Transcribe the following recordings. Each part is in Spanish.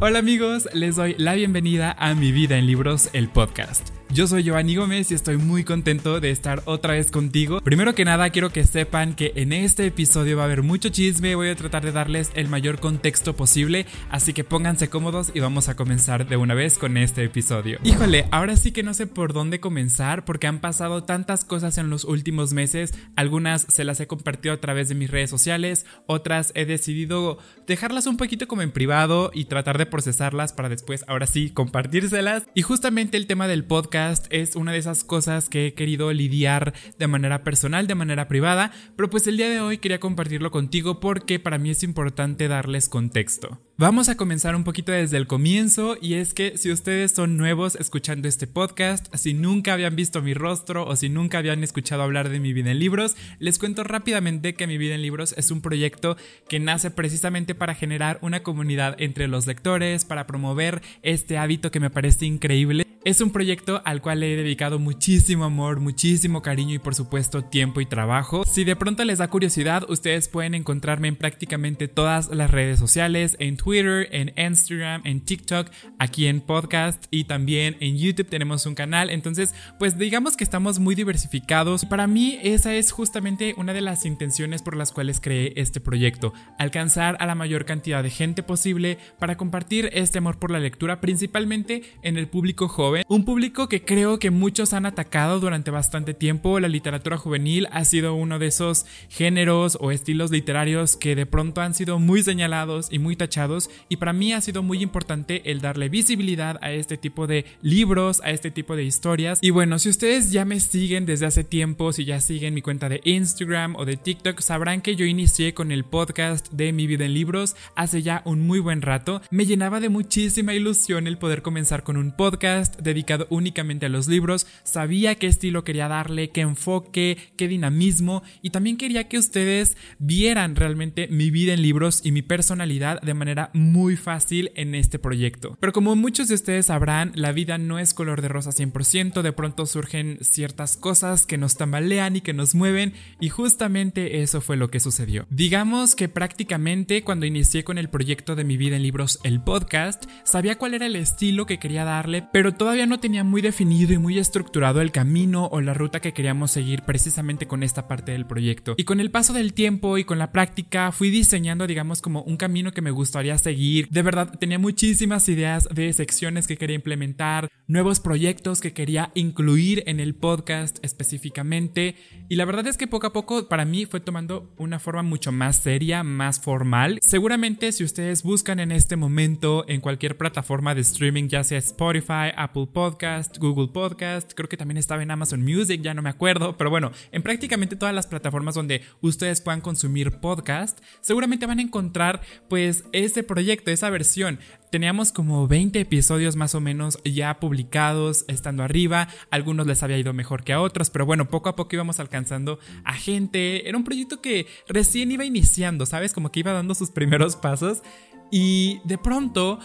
Hola amigos, les doy la bienvenida a Mi Vida en Libros, el podcast. Yo soy Giovanni Gómez y estoy muy contento de estar otra vez contigo. Primero que nada, quiero que sepan que en este episodio va a haber mucho chisme, voy a tratar de darles el mayor contexto posible, así que pónganse cómodos y vamos a comenzar de una vez con este episodio. Híjole, ahora sí que no sé por dónde comenzar porque han pasado tantas cosas en los últimos meses, algunas se las he compartido a través de mis redes sociales, otras he decidido dejarlas un poquito como en privado y tratar de procesarlas para después ahora sí compartírselas. Y justamente el tema del podcast es una de esas cosas que he querido lidiar de manera personal, de manera privada, pero pues el día de hoy quería compartirlo contigo porque para mí es importante darles contexto. Vamos a comenzar un poquito desde el comienzo y es que si ustedes son nuevos escuchando este podcast, si nunca habían visto mi rostro o si nunca habían escuchado hablar de mi vida en libros, les cuento rápidamente que mi vida en libros es un proyecto que nace precisamente para generar una comunidad entre los lectores, para promover este hábito que me parece increíble es un proyecto al cual he dedicado muchísimo amor, muchísimo cariño y por supuesto tiempo y trabajo. Si de pronto les da curiosidad, ustedes pueden encontrarme en prácticamente todas las redes sociales, en Twitter, en Instagram, en TikTok, aquí en podcast y también en YouTube tenemos un canal. Entonces, pues digamos que estamos muy diversificados. Para mí esa es justamente una de las intenciones por las cuales creé este proyecto, alcanzar a la mayor cantidad de gente posible para compartir este amor por la lectura, principalmente en el público joven un público que creo que muchos han atacado durante bastante tiempo. La literatura juvenil ha sido uno de esos géneros o estilos literarios que de pronto han sido muy señalados y muy tachados y para mí ha sido muy importante el darle visibilidad a este tipo de libros, a este tipo de historias. Y bueno, si ustedes ya me siguen desde hace tiempo, si ya siguen mi cuenta de Instagram o de TikTok, sabrán que yo inicié con el podcast de Mi vida en libros hace ya un muy buen rato. Me llenaba de muchísima ilusión el poder comenzar con un podcast dedicado únicamente a los libros, sabía qué estilo quería darle, qué enfoque, qué dinamismo y también quería que ustedes vieran realmente mi vida en libros y mi personalidad de manera muy fácil en este proyecto. Pero como muchos de ustedes sabrán, la vida no es color de rosa 100%, de pronto surgen ciertas cosas que nos tambalean y que nos mueven y justamente eso fue lo que sucedió. Digamos que prácticamente cuando inicié con el proyecto de mi vida en libros, el podcast, sabía cuál era el estilo que quería darle, pero todo todavía no tenía muy definido y muy estructurado el camino o la ruta que queríamos seguir precisamente con esta parte del proyecto. Y con el paso del tiempo y con la práctica fui diseñando, digamos, como un camino que me gustaría seguir. De verdad, tenía muchísimas ideas de secciones que quería implementar, nuevos proyectos que quería incluir en el podcast específicamente. Y la verdad es que poco a poco para mí fue tomando una forma mucho más seria, más formal. Seguramente si ustedes buscan en este momento en cualquier plataforma de streaming, ya sea Spotify, Apple, Podcast, Google Podcast, creo que también estaba en Amazon Music, ya no me acuerdo, pero bueno, en prácticamente todas las plataformas donde ustedes puedan consumir podcast, seguramente van a encontrar pues ese proyecto, esa versión. Teníamos como 20 episodios más o menos ya publicados, estando arriba, algunos les había ido mejor que a otros, pero bueno, poco a poco íbamos alcanzando a gente, era un proyecto que recién iba iniciando, ¿sabes? Como que iba dando sus primeros pasos y de pronto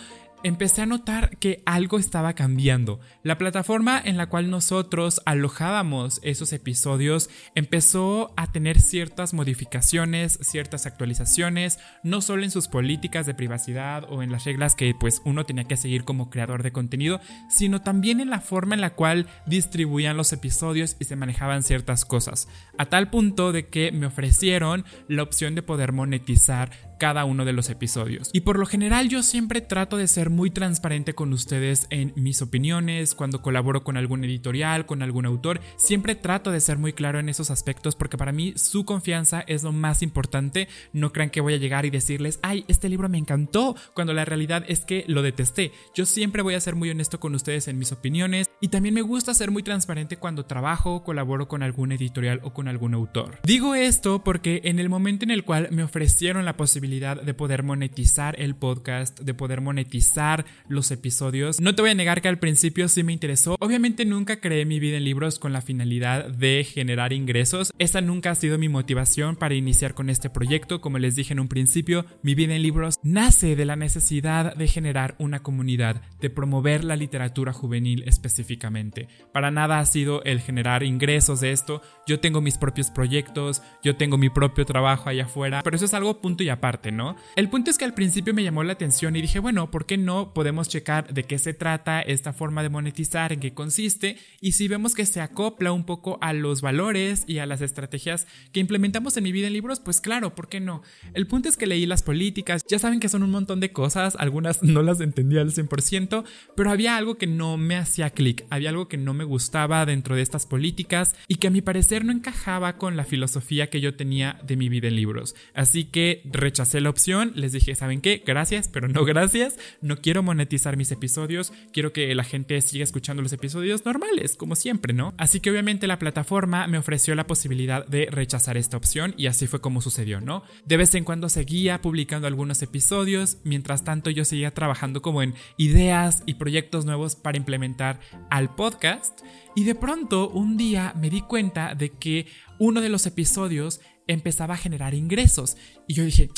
empecé a notar que algo estaba cambiando. La plataforma en la cual nosotros alojábamos esos episodios empezó a tener ciertas modificaciones, ciertas actualizaciones, no solo en sus políticas de privacidad o en las reglas que pues uno tenía que seguir como creador de contenido, sino también en la forma en la cual distribuían los episodios y se manejaban ciertas cosas, a tal punto de que me ofrecieron la opción de poder monetizar cada uno de los episodios. Y por lo general yo siempre trato de ser muy transparente con ustedes en mis opiniones, cuando colaboro con algún editorial, con algún autor, siempre trato de ser muy claro en esos aspectos porque para mí su confianza es lo más importante. No crean que voy a llegar y decirles, ay, este libro me encantó, cuando la realidad es que lo detesté. Yo siempre voy a ser muy honesto con ustedes en mis opiniones y también me gusta ser muy transparente cuando trabajo, colaboro con algún editorial o con algún autor. Digo esto porque en el momento en el cual me ofrecieron la posibilidad de poder monetizar el podcast, de poder monetizar los episodios. No te voy a negar que al principio sí me interesó. Obviamente nunca creé mi vida en libros con la finalidad de generar ingresos. Esa nunca ha sido mi motivación para iniciar con este proyecto. Como les dije en un principio, mi vida en libros nace de la necesidad de generar una comunidad, de promover la literatura juvenil específicamente. Para nada ha sido el generar ingresos de esto. Yo tengo mis propios proyectos, yo tengo mi propio trabajo allá afuera, pero eso es algo punto y aparte. ¿No? El punto es que al principio me llamó la atención y dije, bueno, ¿por qué no podemos checar de qué se trata esta forma de monetizar, en qué consiste? Y si vemos que se acopla un poco a los valores y a las estrategias que implementamos en mi vida en libros, pues claro, ¿por qué no? El punto es que leí las políticas, ya saben que son un montón de cosas, algunas no las entendía al 100%, pero había algo que no me hacía clic, había algo que no me gustaba dentro de estas políticas y que a mi parecer no encajaba con la filosofía que yo tenía de mi vida en libros. Así que rechacé la opción, les dije, ¿saben qué? Gracias, pero no gracias, no quiero monetizar mis episodios, quiero que la gente siga escuchando los episodios normales, como siempre, ¿no? Así que obviamente la plataforma me ofreció la posibilidad de rechazar esta opción y así fue como sucedió, ¿no? De vez en cuando seguía publicando algunos episodios, mientras tanto yo seguía trabajando como en ideas y proyectos nuevos para implementar al podcast y de pronto un día me di cuenta de que uno de los episodios empezaba a generar ingresos y yo dije,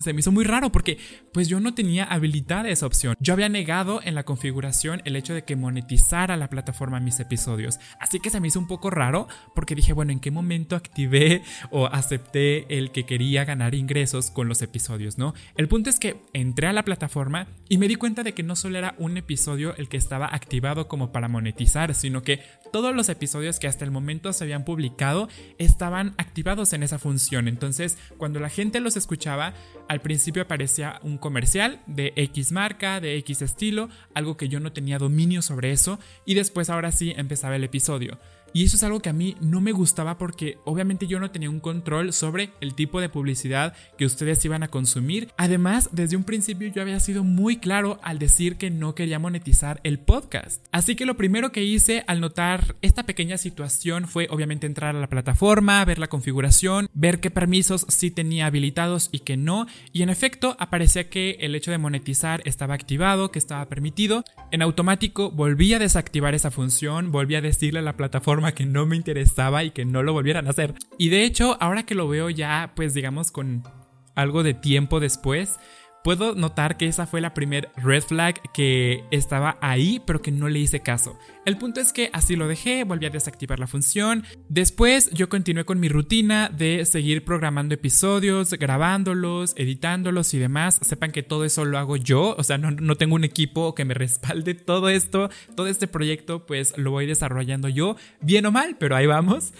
se me hizo muy raro porque pues yo no tenía habilitada esa opción. Yo había negado en la configuración el hecho de que monetizara la plataforma mis episodios. Así que se me hizo un poco raro porque dije, bueno, ¿en qué momento activé o acepté el que quería ganar ingresos con los episodios, no? El punto es que entré a la plataforma y me di cuenta de que no solo era un episodio el que estaba activado como para monetizar, sino que todos los episodios que hasta el momento se habían publicado estaban activados en esa función. Entonces, cuando la gente los escuchaba, al principio aparecía un comercial de X marca, de X estilo, algo que yo no tenía dominio sobre eso, y después ahora sí empezaba el episodio. Y eso es algo que a mí no me gustaba porque obviamente yo no tenía un control sobre el tipo de publicidad que ustedes iban a consumir. Además, desde un principio yo había sido muy claro al decir que no quería monetizar el podcast. Así que lo primero que hice al notar esta pequeña situación fue obviamente entrar a la plataforma, ver la configuración, ver qué permisos sí tenía habilitados y que no. Y en efecto aparecía que el hecho de monetizar estaba activado, que estaba permitido. En automático volví a desactivar esa función, volví a decirle a la plataforma que no me interesaba y que no lo volvieran a hacer. Y de hecho, ahora que lo veo ya, pues digamos con algo de tiempo después, Puedo notar que esa fue la primer red flag que estaba ahí, pero que no le hice caso. El punto es que así lo dejé, volví a desactivar la función. Después yo continué con mi rutina de seguir programando episodios, grabándolos, editándolos y demás. Sepan que todo eso lo hago yo, o sea, no, no tengo un equipo que me respalde todo esto. Todo este proyecto pues lo voy desarrollando yo, bien o mal, pero ahí vamos.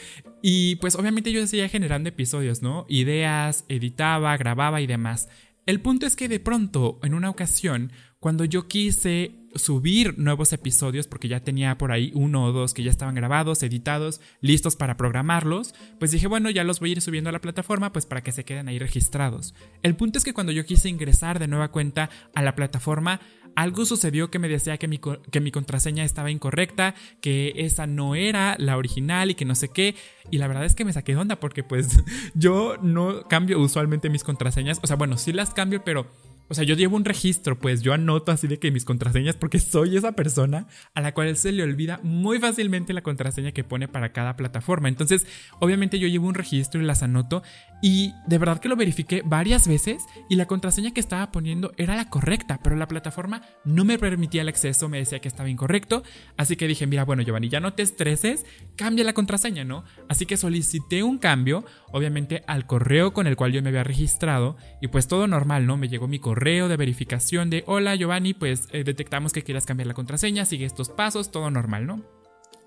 Y pues obviamente yo seguía generando episodios, ¿no? Ideas, editaba, grababa y demás. El punto es que de pronto, en una ocasión, cuando yo quise subir nuevos episodios, porque ya tenía por ahí uno o dos que ya estaban grabados, editados, listos para programarlos, pues dije, bueno, ya los voy a ir subiendo a la plataforma, pues para que se queden ahí registrados. El punto es que cuando yo quise ingresar de nueva cuenta a la plataforma, algo sucedió que me decía que mi, que mi contraseña estaba incorrecta, que esa no era la original y que no sé qué. Y la verdad es que me saqué de onda porque pues yo no cambio usualmente mis contraseñas. O sea, bueno, sí las cambio, pero o sea, yo llevo un registro, pues yo anoto así de que mis contraseñas, porque soy esa persona a la cual se le olvida muy fácilmente la contraseña que pone para cada plataforma. Entonces, obviamente yo llevo un registro y las anoto y de verdad que lo verifiqué varias veces y la contraseña que estaba poniendo era la correcta, pero la plataforma no me permitía el acceso, me decía que estaba incorrecto. Así que dije, mira, bueno, Giovanni, ya no te estreses, cambia la contraseña, ¿no? Así que solicité un cambio, obviamente al correo con el cual yo me había registrado y pues todo normal, ¿no? Me llegó mi correo de verificación de hola Giovanni, pues eh, detectamos que quieras cambiar la contraseña, sigue estos pasos, todo normal, ¿no?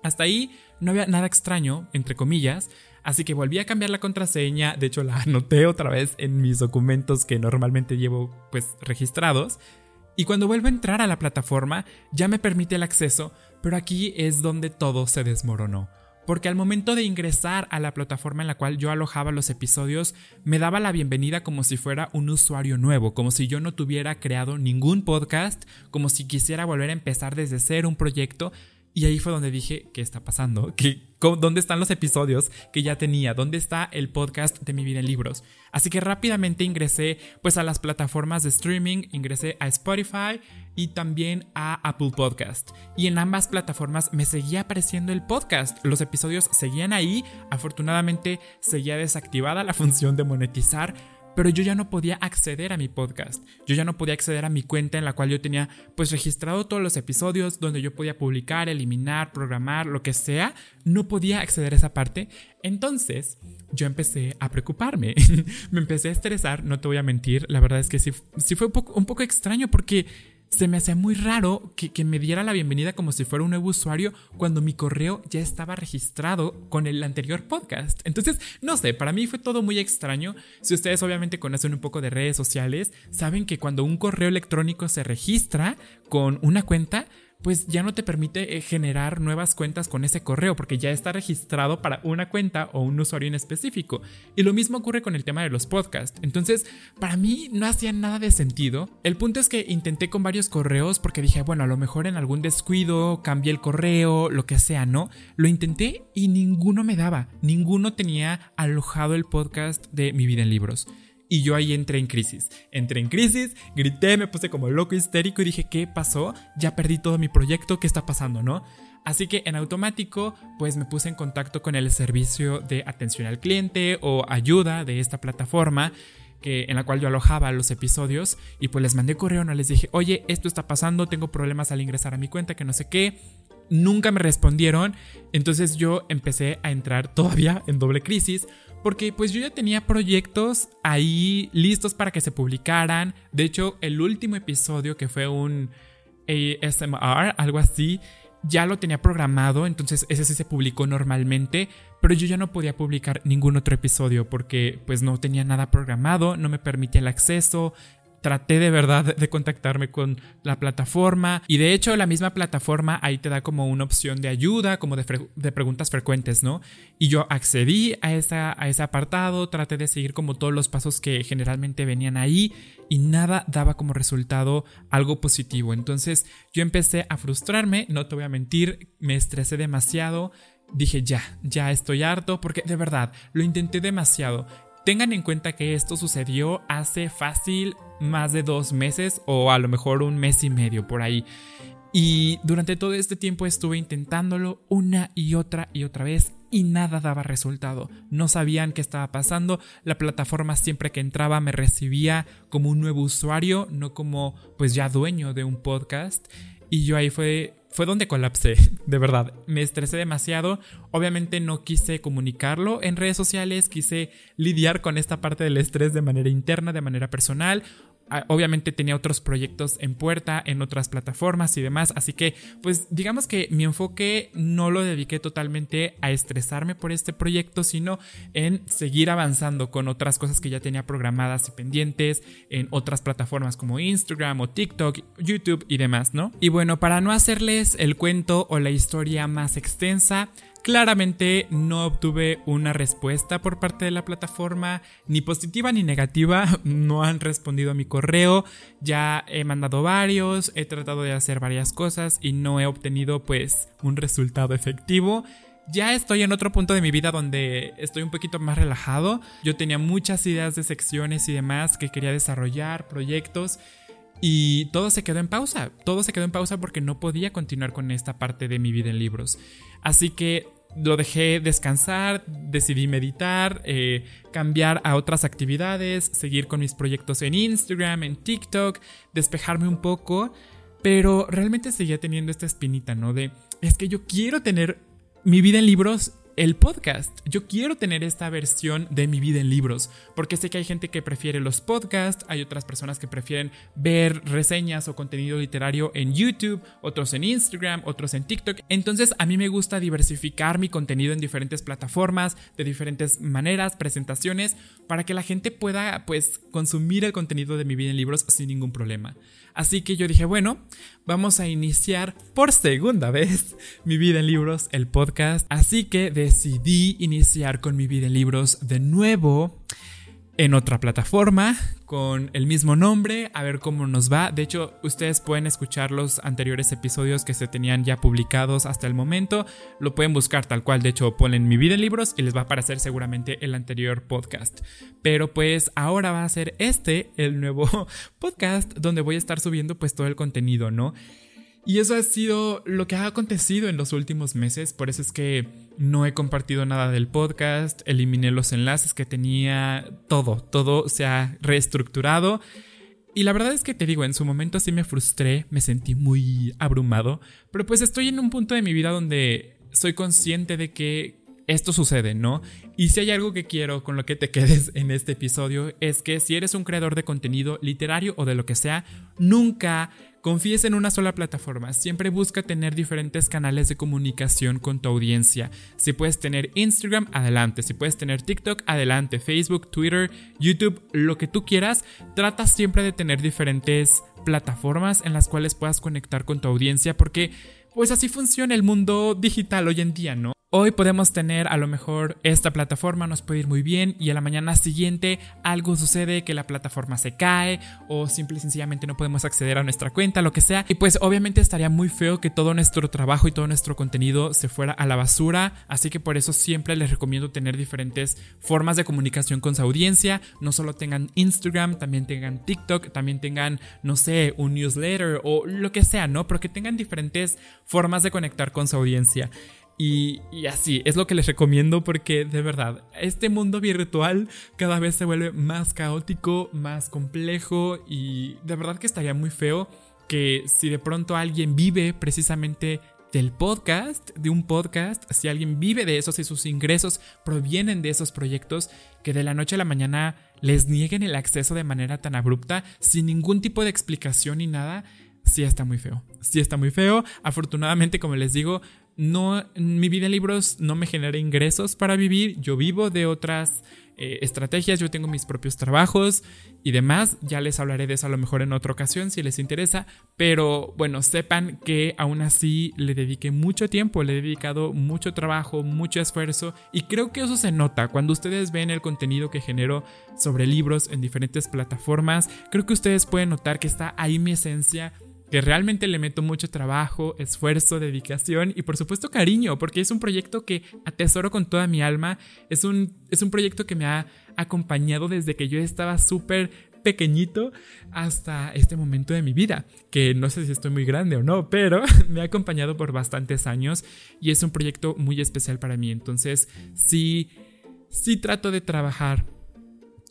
Hasta ahí no había nada extraño, entre comillas, así que volví a cambiar la contraseña, de hecho la anoté otra vez en mis documentos que normalmente llevo pues registrados, y cuando vuelvo a entrar a la plataforma ya me permite el acceso, pero aquí es donde todo se desmoronó porque al momento de ingresar a la plataforma en la cual yo alojaba los episodios, me daba la bienvenida como si fuera un usuario nuevo, como si yo no tuviera creado ningún podcast, como si quisiera volver a empezar desde cero un proyecto, y ahí fue donde dije, ¿qué está pasando? ¿Qué, ¿Dónde están los episodios que ya tenía? ¿Dónde está el podcast de mi vida en libros? Así que rápidamente ingresé pues a las plataformas de streaming, ingresé a Spotify y también a Apple Podcast. Y en ambas plataformas me seguía apareciendo el podcast. Los episodios seguían ahí. Afortunadamente seguía desactivada la función de monetizar pero yo ya no podía acceder a mi podcast. Yo ya no podía acceder a mi cuenta en la cual yo tenía pues registrado todos los episodios donde yo podía publicar, eliminar, programar, lo que sea. No podía acceder a esa parte. Entonces yo empecé a preocuparme. me empecé a estresar, no te voy a mentir. La verdad es que sí, sí fue un poco, un poco extraño porque se me hacía muy raro que, me diera la bienvenida como si fuera un nuevo usuario cuando mi correo ya estaba registrado con el anterior podcast. Entonces, no sé, para mí fue todo muy extraño. Si ustedes obviamente conocen un poco de redes sociales, saben que cuando un correo electrónico se registra con una cuenta, pues ya no te permite eh, generar nuevas cuentas con ese correo porque ya está registrado para una cuenta o un usuario en específico. Y lo mismo ocurre con el tema de los podcasts. Entonces, para mí no hacía nada de sentido. El punto es que intenté con varios correos porque dije, bueno, a lo mejor en algún descuido cambié el correo, lo que sea, ¿no? Lo intenté y ninguno me daba. Ninguno tenía alojado el podcast de mi vida en libros. Y yo ahí entré en crisis. Entré en crisis, grité, me puse como loco histérico y dije, ¿qué pasó? Ya perdí todo mi proyecto, ¿qué está pasando, no? Así que en automático, pues me puse en contacto con el servicio de atención al cliente o ayuda de esta plataforma que, en la cual yo alojaba los episodios y pues les mandé correo, no les dije, oye, esto está pasando, tengo problemas al ingresar a mi cuenta, que no sé qué. Nunca me respondieron, entonces yo empecé a entrar todavía en doble crisis porque pues yo ya tenía proyectos ahí listos para que se publicaran. De hecho, el último episodio que fue un ASMR, algo así, ya lo tenía programado, entonces ese sí se publicó normalmente, pero yo ya no podía publicar ningún otro episodio porque pues no tenía nada programado, no me permitía el acceso, traté de verdad de contactarme con la plataforma y de hecho la misma plataforma ahí te da como una opción de ayuda, como de, preguntas frecuentes, ¿no? Y yo accedí a, esa, a ese apartado, traté de seguir como todos los pasos que generalmente venían ahí y nada daba como resultado algo positivo. Entonces yo empecé a frustrarme, no te voy a mentir, me estresé demasiado. Dije ya, ya estoy harto porque de verdad lo intenté demasiado. Tengan en cuenta que esto sucedió hace fácil más de dos meses o a lo mejor un mes y medio por ahí. Y durante todo este tiempo estuve intentándolo una y otra y otra vez y nada daba resultado. No sabían qué estaba pasando. La plataforma siempre que entraba me recibía como un nuevo usuario, no como pues ya dueño de un podcast. Y yo ahí fue fue donde colapsé, de verdad. Me estresé demasiado. Obviamente no quise comunicarlo en redes sociales, quise lidiar con esta parte del estrés de manera interna, de manera personal. Ah, obviamente tenía otros proyectos en puerta, en otras plataformas y demás, así que pues digamos que mi enfoque no lo dediqué totalmente a estresarme por este proyecto, sino en seguir avanzando con otras cosas que ya tenía programadas y pendientes en otras plataformas como Instagram o TikTok, YouTube y demás, ¿no? Y bueno, para no hacerles el cuento o la historia más extensa, Claramente no obtuve una respuesta por parte de la plataforma, ni positiva ni negativa, no han respondido a mi correo, ya he mandado varios, he tratado de hacer varias cosas y no he obtenido pues un resultado efectivo. Ya estoy en otro punto de mi vida donde estoy un poquito más relajado. Yo tenía muchas ideas de secciones y demás que quería desarrollar, proyectos. Y todo se quedó en pausa, todo se quedó en pausa porque no podía continuar con esta parte de mi vida en libros. Así que lo dejé descansar, decidí meditar, eh, cambiar a otras actividades, seguir con mis proyectos en Instagram, en TikTok, despejarme un poco, pero realmente seguía teniendo esta espinita, ¿no? De, es que yo quiero tener mi vida en libros el podcast. Yo quiero tener esta versión de mi vida en libros, porque sé que hay gente que prefiere los podcasts, hay otras personas que prefieren ver reseñas o contenido literario en YouTube, otros en Instagram, otros en TikTok. Entonces a mí me gusta diversificar mi contenido en diferentes plataformas, de diferentes maneras, presentaciones, para que la gente pueda pues consumir el contenido de mi vida en libros sin ningún problema. Así que yo dije, bueno, vamos a iniciar por segunda vez mi vida en libros, el podcast. Así que decidí iniciar con mi vida en libros de nuevo en otra plataforma con el mismo nombre, a ver cómo nos va. De hecho, ustedes pueden escuchar los anteriores episodios que se tenían ya publicados hasta el momento. Lo pueden buscar tal cual. De hecho, ponen mi vida en libros y les va a aparecer seguramente el anterior podcast. Pero pues ahora va a ser este el nuevo podcast donde voy a estar subiendo pues todo el contenido, ¿no? Y eso ha sido lo que ha acontecido en los últimos meses, por eso es que no he compartido nada del podcast, eliminé los enlaces que tenía, todo, todo se ha reestructurado. Y la verdad es que te digo, en su momento sí me frustré, me sentí muy abrumado, pero pues estoy en un punto de mi vida donde soy consciente de que esto sucede, ¿no? Y si hay algo que quiero con lo que te quedes en este episodio es que si eres un creador de contenido literario o de lo que sea, nunca confíes en una sola plataforma, siempre busca tener diferentes canales de comunicación con tu audiencia. Si puedes tener Instagram, adelante, si puedes tener TikTok, adelante, Facebook, Twitter, YouTube, lo que tú quieras, trata siempre de tener diferentes plataformas en las cuales puedas conectar con tu audiencia porque pues así funciona el mundo digital hoy en día, ¿no? Hoy podemos tener a lo mejor esta plataforma nos puede ir muy bien y a la mañana siguiente algo sucede que la plataforma se cae o simple y sencillamente no podemos acceder a nuestra cuenta, lo que sea. Y pues obviamente estaría muy feo que todo nuestro trabajo y todo nuestro contenido se fuera a la basura. Así que por eso siempre les recomiendo tener diferentes formas de comunicación con su audiencia. No solo tengan Instagram, también tengan TikTok, también tengan, no sé, un newsletter o lo que sea, ¿no? Pero que tengan diferentes formas de conectar con su audiencia. Y, así, es lo que les recomiendo porque de verdad, este mundo virtual cada vez se vuelve más caótico, más complejo y de verdad que estaría muy feo que si de pronto alguien vive precisamente del podcast, de un podcast, si alguien vive de eso, si sus ingresos provienen de esos proyectos, que de la noche a la mañana les nieguen el acceso de manera tan abrupta, sin ningún tipo de explicación ni nada, sí está muy feo. Sí está muy feo. Afortunadamente, como les digo, no, mi vida en libros no me genera ingresos para vivir, yo vivo de otras eh, estrategias, yo tengo mis propios trabajos y demás, ya les hablaré de eso a lo mejor en otra ocasión si les interesa, pero bueno, sepan que aún así le dediqué mucho tiempo, le he dedicado mucho trabajo, mucho esfuerzo. Y creo que eso se nota. Cuando ustedes ven el contenido que genero sobre libros en diferentes plataformas, creo que ustedes pueden notar que está ahí mi esencia que realmente le meto mucho trabajo, esfuerzo, dedicación y por supuesto cariño, porque es un proyecto que atesoro con toda mi alma, es un, es un proyecto que me ha acompañado desde que yo estaba súper pequeñito hasta este momento de mi vida, que no sé si estoy muy grande o no, pero me ha acompañado por bastantes años y es un proyecto muy especial para mí, entonces sí, sí trato de trabajar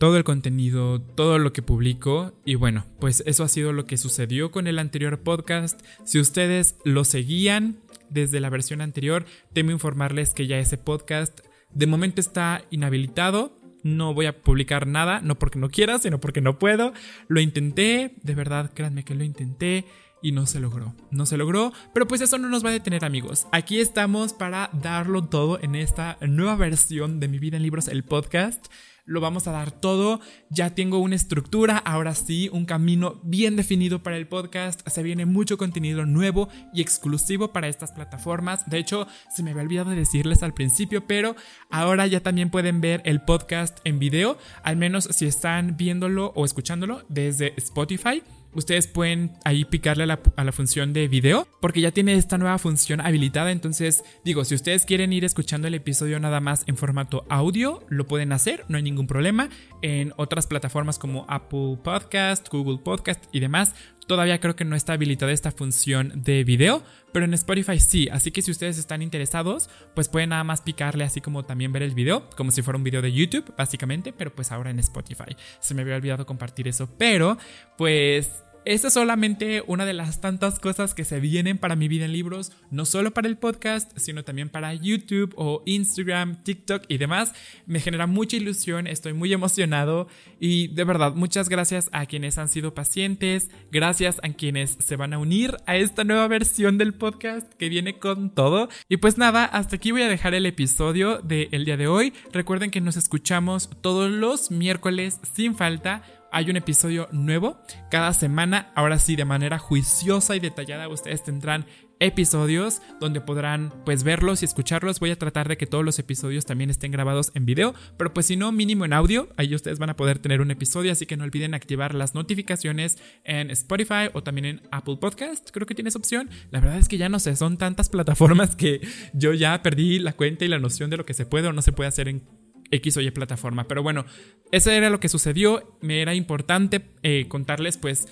todo el contenido, todo lo que publico y bueno, pues eso ha sido lo que sucedió con el anterior podcast. Si ustedes lo seguían desde la versión anterior, temo informarles que ya ese podcast de momento está inhabilitado. No voy a publicar nada, no porque no quiera, sino porque no puedo. Lo intenté, de verdad, créanme que lo intenté y no se logró. No se logró, pero pues eso no nos va a detener amigos. Aquí estamos para darlo todo en esta nueva versión de Mi vida en libros, el podcast lo vamos a dar todo. Ya tengo una estructura, ahora sí, un camino bien definido para el podcast. Se viene mucho contenido nuevo y exclusivo para estas plataformas. De hecho, se me había olvidado de decirles al principio, pero ahora ya también pueden ver el podcast en video, al menos si están viéndolo o escuchándolo desde Spotify ustedes pueden ahí picarle a la, función de video porque ya tiene esta nueva función habilitada. Entonces, digo, si ustedes quieren ir escuchando el episodio nada más en formato audio, lo pueden hacer, no hay ningún problema. En otras plataformas como Apple Podcast, Google Podcast y demás, todavía creo que no está habilitada esta función de video, pero en Spotify sí. Así que si ustedes están interesados, pues pueden nada más picarle así como también ver el video, como si fuera un video de YouTube, básicamente, pero pues ahora en Spotify. Se me había olvidado compartir eso, pero pues esta es solamente una de las tantas cosas que se vienen para mi vida en libros, no solo para el podcast, sino también para YouTube o Instagram, TikTok y demás. Me genera mucha ilusión, estoy muy emocionado y de verdad muchas gracias a quienes han sido pacientes, gracias a quienes se van a unir a esta nueva versión del podcast que viene con todo. Y pues nada, hasta aquí voy a dejar el episodio del día de hoy. Recuerden que nos escuchamos todos los miércoles sin falta hay un episodio nuevo cada semana. Ahora sí, de manera juiciosa y detallada, ustedes tendrán episodios donde podrán pues verlos y escucharlos. Voy a tratar de que todos los episodios también estén grabados en video, pero pues si no, mínimo en audio. Ahí ustedes van a poder tener un episodio, así que no olviden activar las notificaciones en Spotify o también en Apple Podcast. Creo que tienes opción. La verdad es que ya no sé, son tantas plataformas que yo ya perdí la cuenta y la noción de lo que se puede o no se puede hacer en X o Y plataforma. Pero bueno, eso era lo que sucedió. Me era importante eh, contarles pues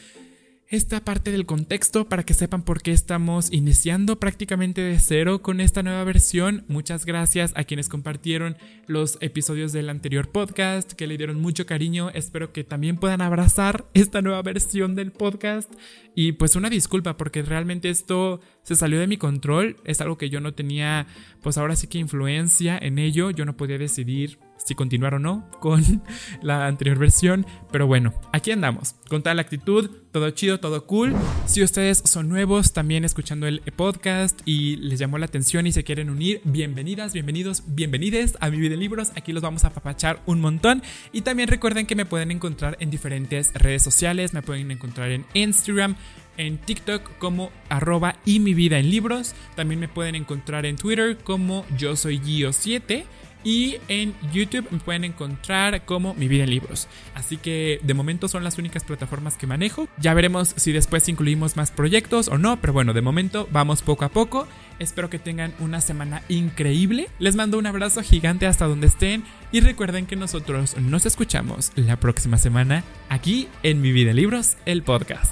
esta parte del contexto para que sepan por qué estamos iniciando prácticamente de cero con esta nueva versión. Muchas gracias a quienes compartieron los episodios del anterior podcast, que le dieron mucho cariño. Espero que también puedan abrazar esta nueva versión del podcast. Y pues una disculpa porque realmente esto se salió de mi control. Es algo que yo no tenía, pues ahora sí que influencia en ello. Yo no podía decidir si continuar o no con la anterior versión. Pero bueno, aquí andamos, con tal actitud, todo chido, todo cool. Si ustedes son nuevos también escuchando el podcast y les llamó la atención y se quieren unir, bienvenidas, bienvenidos, bienvenides a mi vida de libros. Aquí los vamos a papachar un montón. Y también recuerden que me pueden encontrar en diferentes redes sociales. Me pueden encontrar en Instagram, en TikTok como arroba y mi vida en libros. También me pueden encontrar en Twitter como yo soy Gio7. Y en YouTube me pueden encontrar como Mi Vida en Libros. Así que de momento son las únicas plataformas que manejo. Ya veremos si después incluimos más proyectos o no, pero bueno, de momento vamos poco a poco. Espero que tengan una semana increíble. Les mando un abrazo gigante hasta donde estén y recuerden que nosotros nos escuchamos la próxima semana aquí en Mi Vida en Libros, el podcast.